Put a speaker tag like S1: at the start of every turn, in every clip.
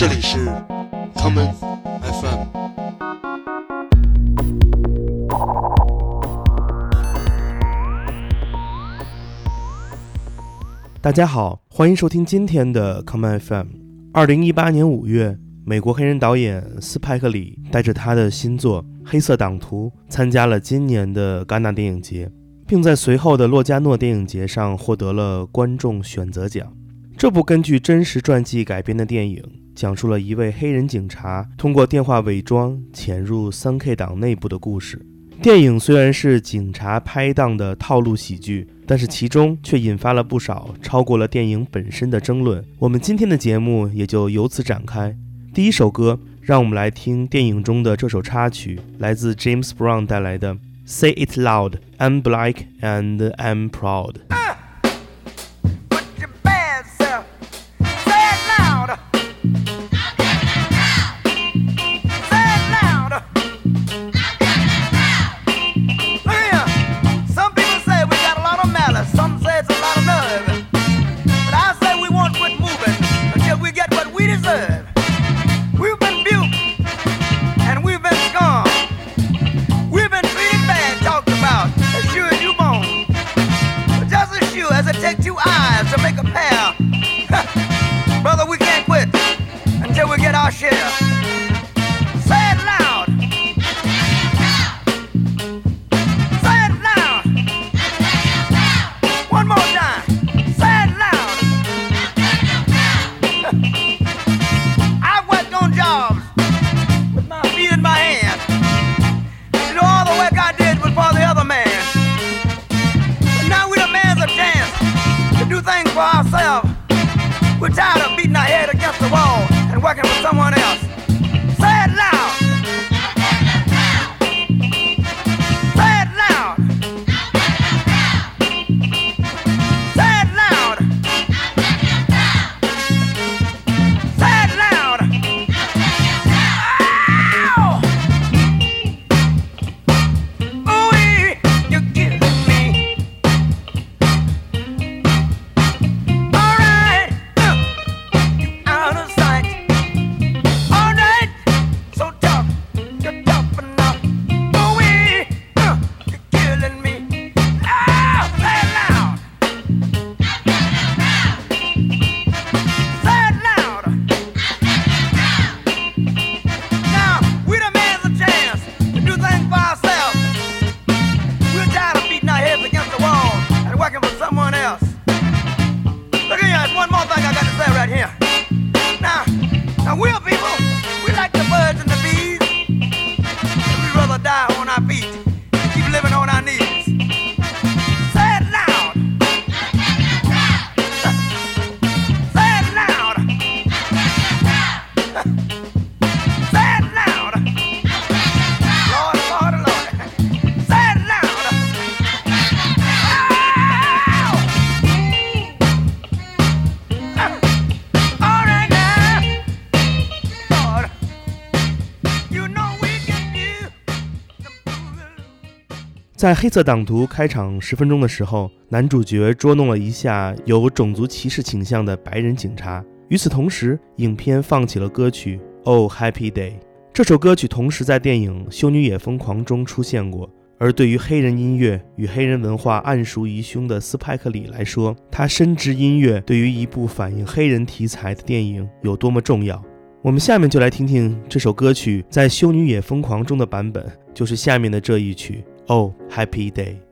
S1: 这里是 common FM。
S2: 大家好，欢迎收听今天的 common FM。二零一八年五月，美国黑人导演斯派克里带着他的新作《黑色党徒》参加了今年的戛纳电影节，并在随后的洛迦诺电影节上获得了观众选择奖。这部根据真实传记改编的电影，讲述了一位黑人警察通过电话伪装潜入三 K 党内部的故事。电影虽然是警察拍档的套路喜剧，但是其中却引发了不少超过了电影本身的争论。我们今天的节目也就由此展开。第一首歌，让我们来听电影中的这首插曲，来自 James Brown 带来的《Say It Loud》，I'm Black and I'm Proud。在黑色党徒开场十分钟的时候，男主角捉弄了一下有种族歧视倾向的白人警察。与此同时，影片放起了歌曲《Oh Happy Day》。这首歌曲同时在电影《修女也疯狂》中出现过。而对于黑人音乐与黑人文化暗熟于胸的斯派克里来说，他深知音乐对于一部反映黑人题材的电影有多么重要。我们下面就来听听这首歌曲在《修女也疯狂》中的版本，就是下面的这一曲。Oh, happy day.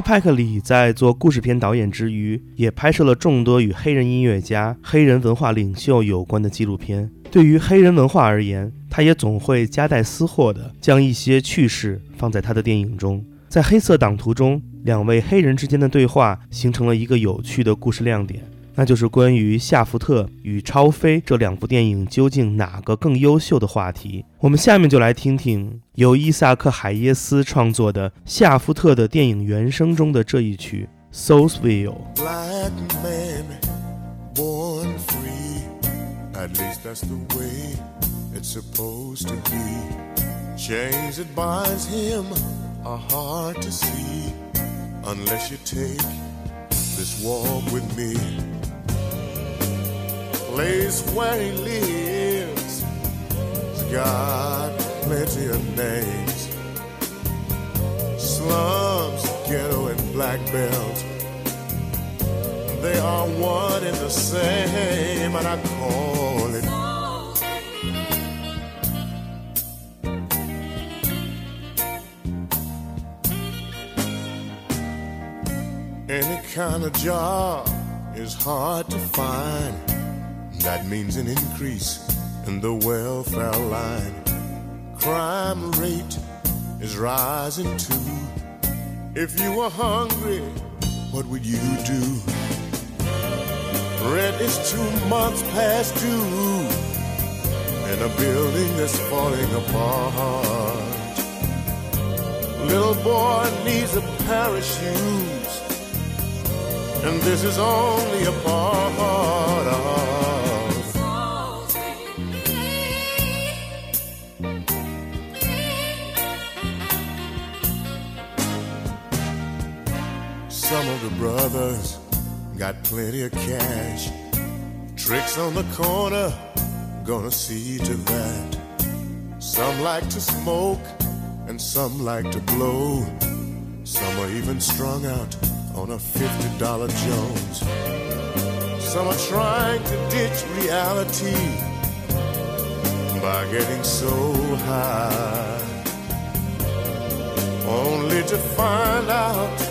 S2: 斯派克里在做故事片导演之余，也拍摄了众多与黑人音乐家、黑人文化领袖有关的纪录片。对于黑人文化而言，他也总会夹带私货的将一些趣事放在他的电影中。在《黑色党徒》中，两位黑人之间的对话形成了一个有趣的故事亮点，那就是关于夏福特与超飞这两部电影究竟哪个更优秀的话题。我们下面就来听听由伊萨克·海耶斯创作的夏福特的电影原声中的这一曲《Soulsville》。
S3: Black man born free. At least that's the way it's supposed to be. Chains that binds him are hard to see unless you take this walk with me. Place where he lives has got plenty of names. Slums, ghetto, and black belt. They are one and the same, and I call it any kind of job is hard to find. That means an increase in the welfare line. Crime rate is rising too. If you were hungry, what would you do? Rent is two months past due And a building that's falling apart. Little boy needs a shoes, and this is only a part plenty of cash. Tricks on the corner, gonna see to that. Some like to smoke, and some like to blow. Some are even strung out on a $50 Jones. Some are trying to ditch reality. by getting so high, only to find out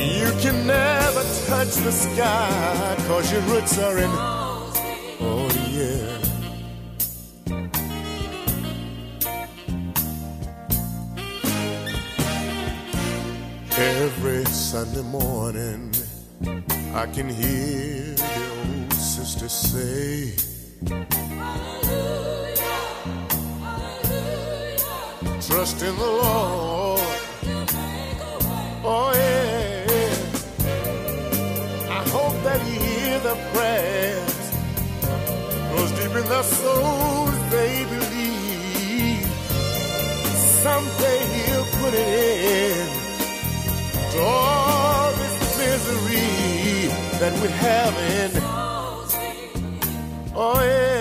S3: you can never touch the sky cause your roots are in, oh yeah. Every Sunday morning, I can hear the old sister say, Hallelujah Trust in the Lord. Oh, yeah. Deep souls, they believe someday He'll put it in to all this misery that we're having. Oh, yeah.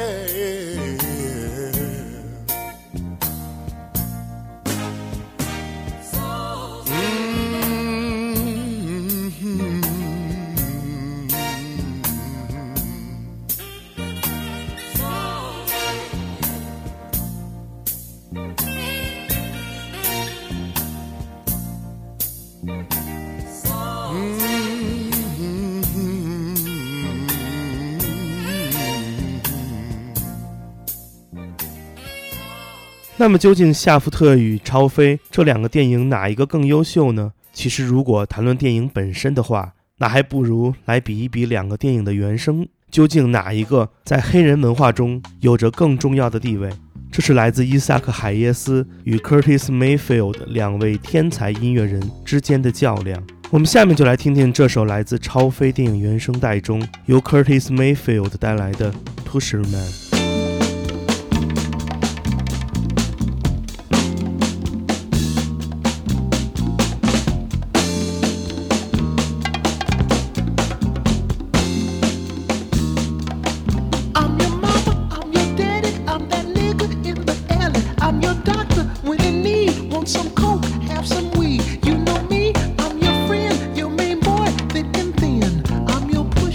S2: 那么究竟夏福特与超飞这两个电影哪一个更优秀呢？其实如果谈论电影本身的话，那还不如来比一比两个电影的原声，究竟哪一个在黑人文化中有着更重要的地位？这是来自伊萨克·海耶斯与 Curtis Mayfield 两位天才音乐人之间的较量。我们下面就来听听这首来自超飞电影原声带中由 Curtis Mayfield 带来的《
S4: Pusherman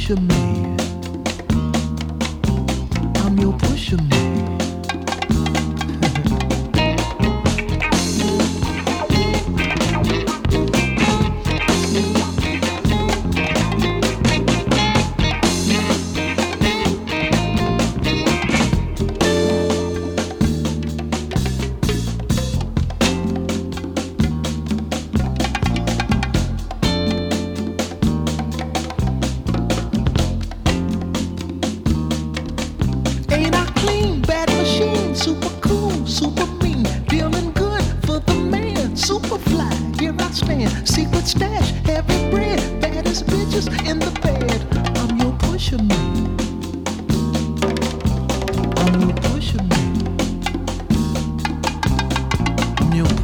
S4: your friend,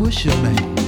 S4: I'm your pusher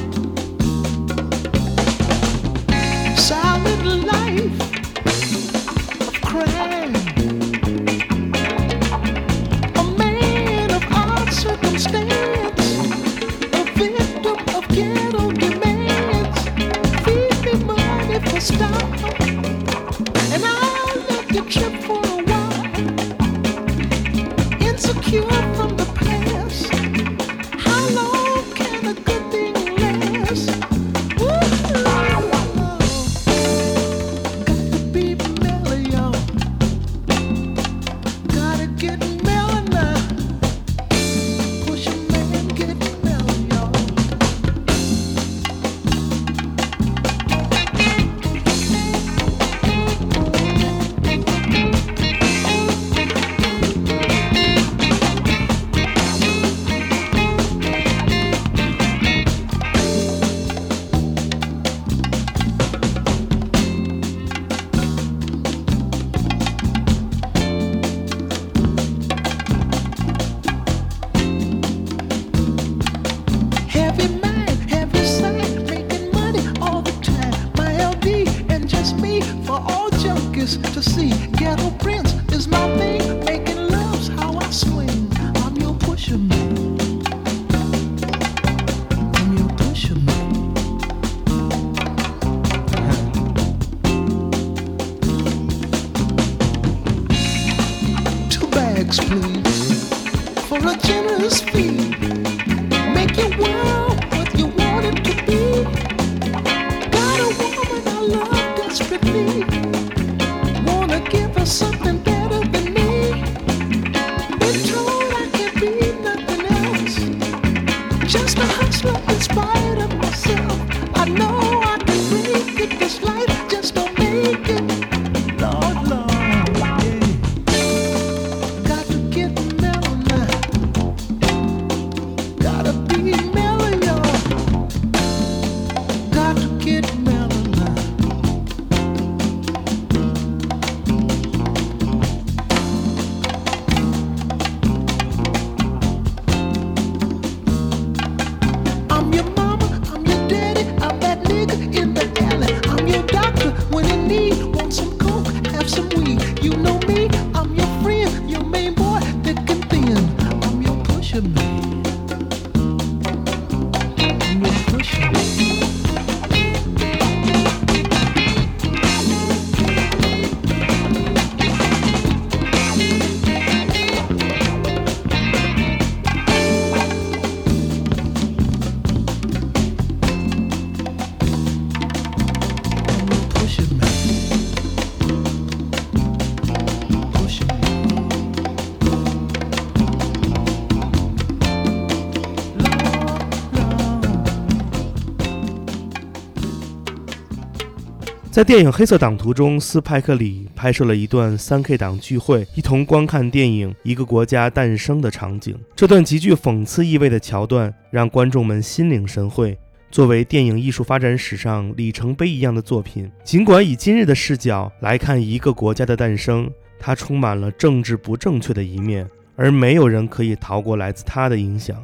S2: 在电影《黑色党徒》中，斯派克里拍摄了一段 3K 党聚会，一同观看电影《一个国家诞生》的场景。这段极具讽刺意味的桥段让观众们心领神会。作为电影艺术发展史上里程碑一样的作品，尽管以今日的视角来看一个国家的诞生，它充满了政治不正确的一面，而没有人可以逃过来自它的影响。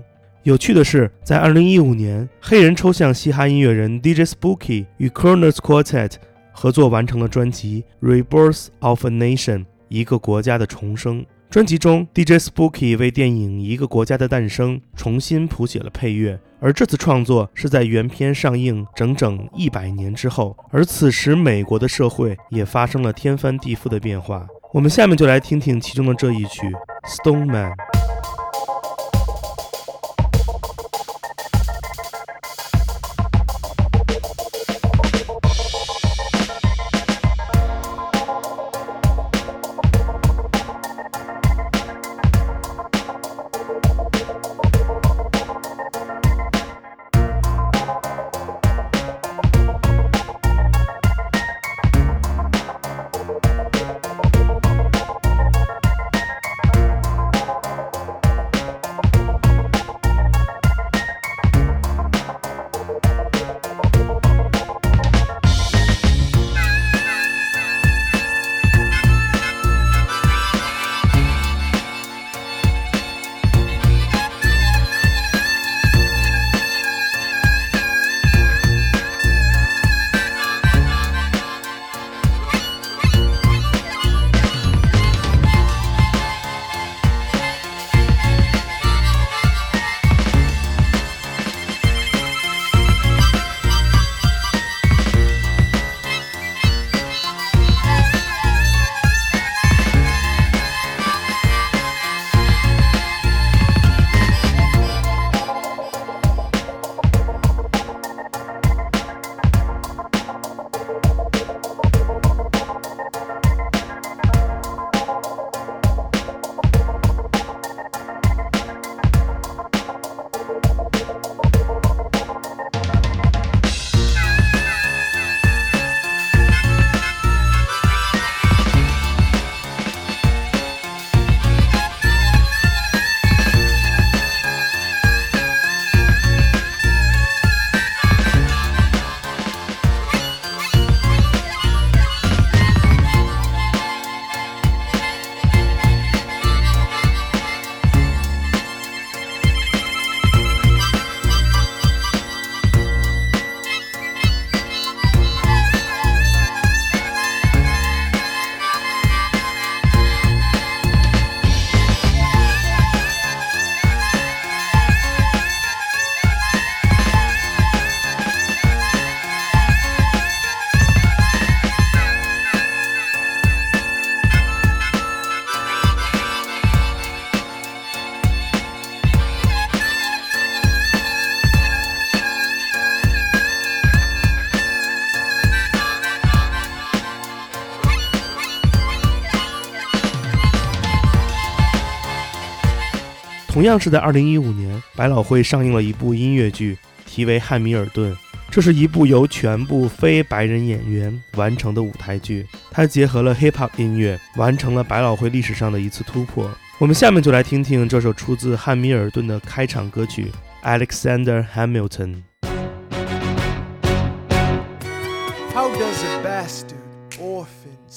S2: 有趣的是，在2015年，黑人抽象嘻哈音乐人 DJ Spooky 与 c o r n e r s Quartet 合作完成了专辑《Rebirth of a Nation》一个国家的重生。专辑中，DJ Spooky 为电影《一个国家的诞生》重新谱写了配乐，而这次创作是在原片上映整整一百年之后，而此时美国的社会也发生了天翻地覆的变化。我们下面就来听听其中的这一曲《Stone Man》。同样是在2015年，百老汇上映了一部音乐剧，题为《汉密尔顿》。这是一部由全部非白人演员完成的舞台剧，它结合了 hip hop 音乐，完成了百老汇历史上的一次突破。我们下面就来听听这首出自《汉密尔顿》的开场歌曲《Alexander Hamilton》。
S5: How does a bastard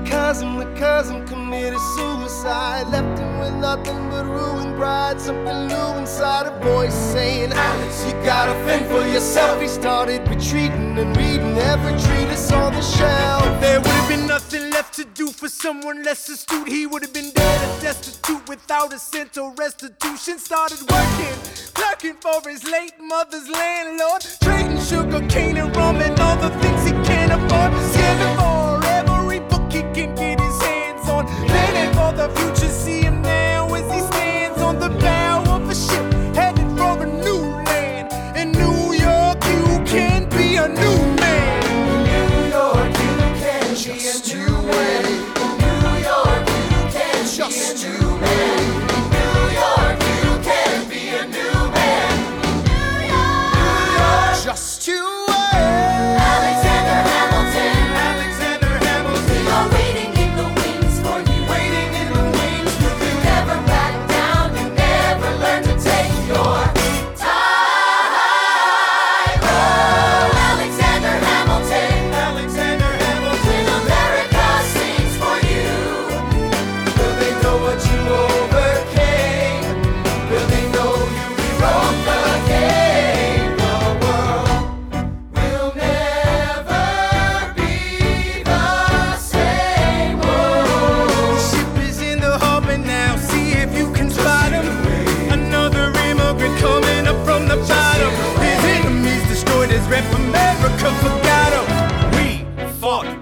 S6: a cousin, the cousin committed suicide. Left him with nothing but ruined pride. Something new inside a voice saying, Alex, you gotta fend for yourself. He started retreating and reading every treatise on the shelf.
S5: There would have been nothing left to do for someone less astute. He would have been dead and destitute without a cent or restitution. Started working, clerking for his late mother's landlord, trading sugar cane and rum and all the things he can't afford. Scamming the future, see him now as he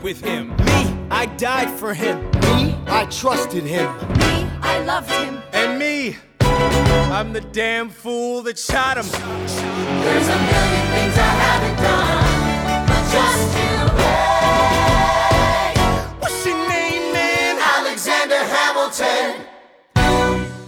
S5: with him. Me, I died for him.
S6: Me, I trusted him.
S7: Me, I loved him.
S5: And me, I'm the damn fool that shot him.
S7: There's a million things I haven't done, but just you wait.
S5: What's your name, man?
S6: Alexander Hamilton.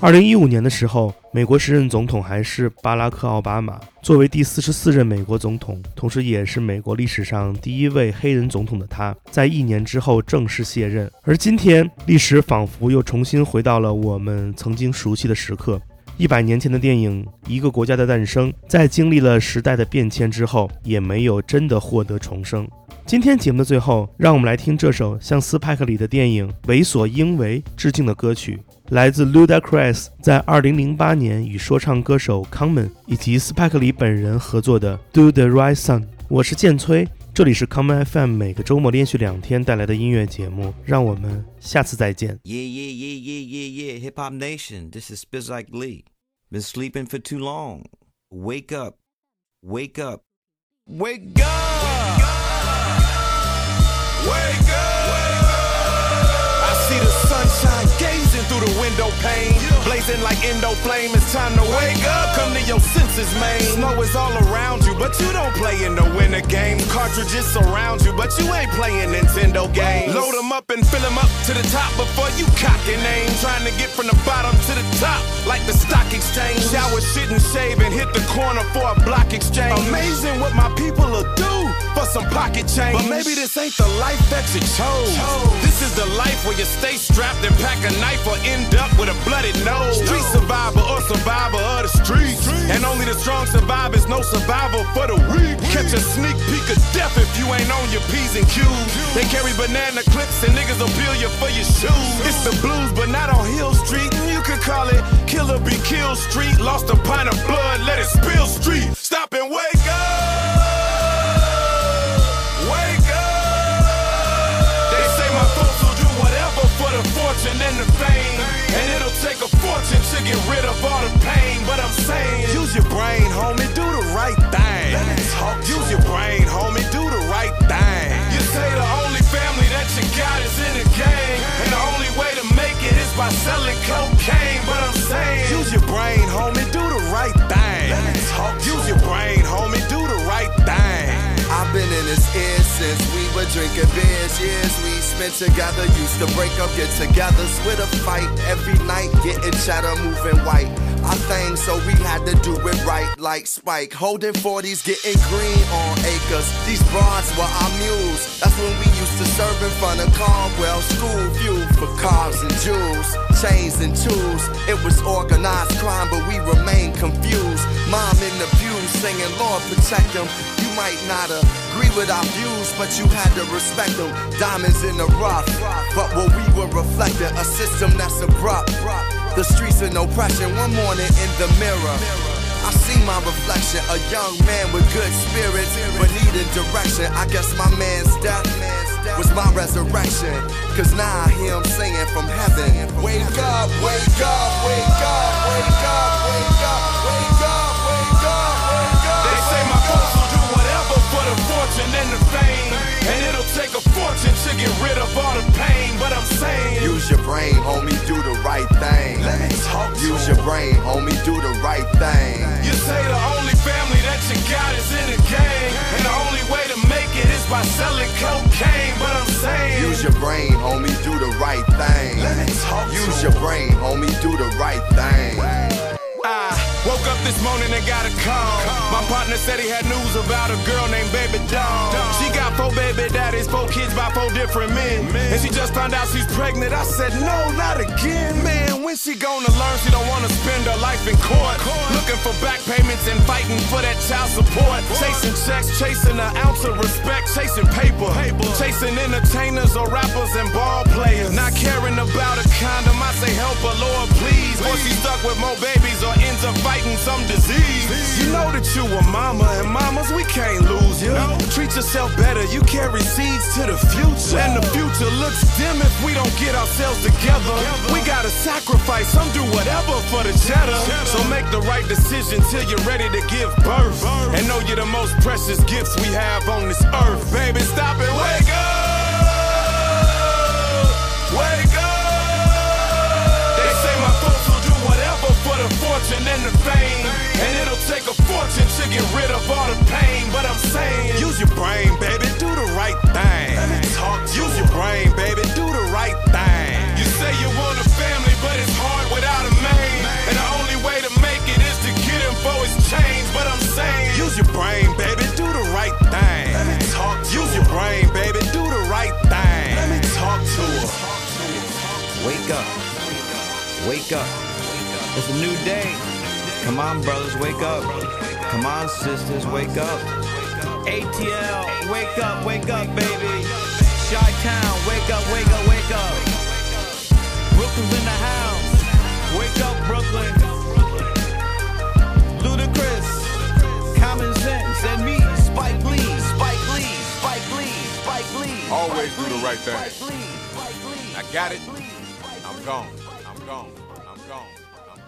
S2: 二零一五年的时候，美国时任总统还是巴拉克·奥巴马。作为第四十四任美国总统，同时也是美国历史上第一位黑人总统的他，在一年之后正式卸任。而今天，历史仿佛又重新回到了我们曾经熟悉的时刻。一百年前的电影《一个国家的诞生》，在经历了时代的变迁之后，也没有真的获得重生。今天节目的最后，让我们来听这首向斯派克里的电影《为所应为》致敬的歌曲，来自 Ludacris 在2008年与说唱歌手 Common 以及斯派克里本人合作的《Do the Right Thing》。我是建崔，这里是 Common FM 每个周末连续两天带来的音乐节目，让我们下次再见。
S8: Yeah, yeah, yeah, yeah, yeah, yeah. Hip Hop Nation, this is Spizike Lee. Been sleeping for too long. Wake up. Wake up. Wake up!
S9: Wake up! I see the sunshine gazing through the window pane. Blazing like endo flame. It's time to wake up. Come to your senses, man. Snow is all around you, but you don't play in the winter game. Cartridges surround you, but you ain't playing Nintendo games. Load them up and fill them up to the top before you cock your name. Trying to get from the bottom to the top, like the stock exchange. Shower, shit, and shave, and hit the corner for a block exchange. Amazing what my people will do for some pocket change. But maybe this ain't the life that you chose. This is the life where you stay strapped and pack a knife or end up with a bloody nose. Street survivor or survivor of the streets. And only the strong survive is no survival for the weak. Catch a sneak peek of death if you ain't on your P's and Q's. They carry banana clips and niggas will bill you for your shoes. It's the blues, but not on Hill Street. You could call it Killer Be Kill Street. Lost a pint of blood, let it spill street. Stop and wake up. And the fame. And it'll take a fortune to get rid of all the pain. But I'm saying, use your brain, homie, do the right thing. Use your brain, homie, do the right thing. You say the only family that you got is in a gang. And the only way to make it is by selling cocaine. But I'm saying, use your brain, homie, do the right thing. Use your brain, homie, do the right thing.
S6: I've been in his ear since we were drinking beers. Years we spent together, used to break up, get together, with a fight every night, getting cheddar, moving white. I think so we had to do it right, like Spike. Holding 40s, getting green on acres. These broads were our mules. That's when we used to serve in front of Caldwell School. View for cars and jewels, chains and tools. It was organized crime, but we remained confused. Mom in the pew singing, Lord protect them. You might not agree with our views, but you had to respect them. Diamonds in the rough, but what we were reflecting, a system that's abrupt. The streets in oppression, one morning in the mirror. I see my reflection, a young man with good spirits, but needing direction. I guess my man's death was my resurrection. Cause now I hear him singing from heaven. Wake up, wake up, wake up, wake up, homie, do the right thing.
S9: You say the only family that you got is in gang. And the only way to make it is by selling cocaine. But I'm saying,
S6: Use your brain, homie, do the right thing.
S9: Let me talk
S6: Use your brain, homie, do the right
S9: morning and got a call. My partner said he had news about a girl named Baby Doll. She got four baby daddies, four kids by four different men. And she just found out she's pregnant. I said, no, not again. Man, when she gonna learn she don't wanna spend her life in court? Looking for back payments and fighting for that child support. Chasing checks, chasing an ounce of respect, chasing paper. Chasing entertainers or rappers and ball players. Not caring about a condom, I say help her, Lord, please. Or she stuck with more babies some disease. You know that you a mama, and mamas, we can't lose you. Treat yourself better, you carry seeds to the future. And the future looks dim if we don't get ourselves together. We gotta sacrifice, some do whatever for the cheddar. So make the right decision till you're ready to give birth. And know you're the most precious gifts we have on this earth. Baby, stop it, wake up! Fortune and the fame. And it'll take a fortune to get rid of all the pain. But I'm saying, use your brain, baby, do the right thing. Talk, use your brain, baby, do the right thing. You say you want a family, but it's hard without a man. And the only way to make it is to get him for his change. But I'm saying, use your brain, baby, do the right thing. Talk, use your brain, baby, do the right thing. Let me talk to her.
S8: Wake up. Wake up. It's a new day. Come on, brothers, wake up. Come on, sisters, wake up. ATL, wake up, wake up, baby. Chi Town, wake up, wake up, wake up. Brooklyn's in the house. Wake up, Brooklyn. Ludacris, Common Sense, and me, Spike Lee, Spike Lee, Spike Lee, Spike Lee.
S9: Always do the right thing.
S8: Lee, Spike Lee,
S9: I got it.
S8: Spike Lee, Spike
S9: I'm
S8: Lee.
S9: gone. I'm gone. I'm gone. I'm gone.